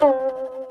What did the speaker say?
嗯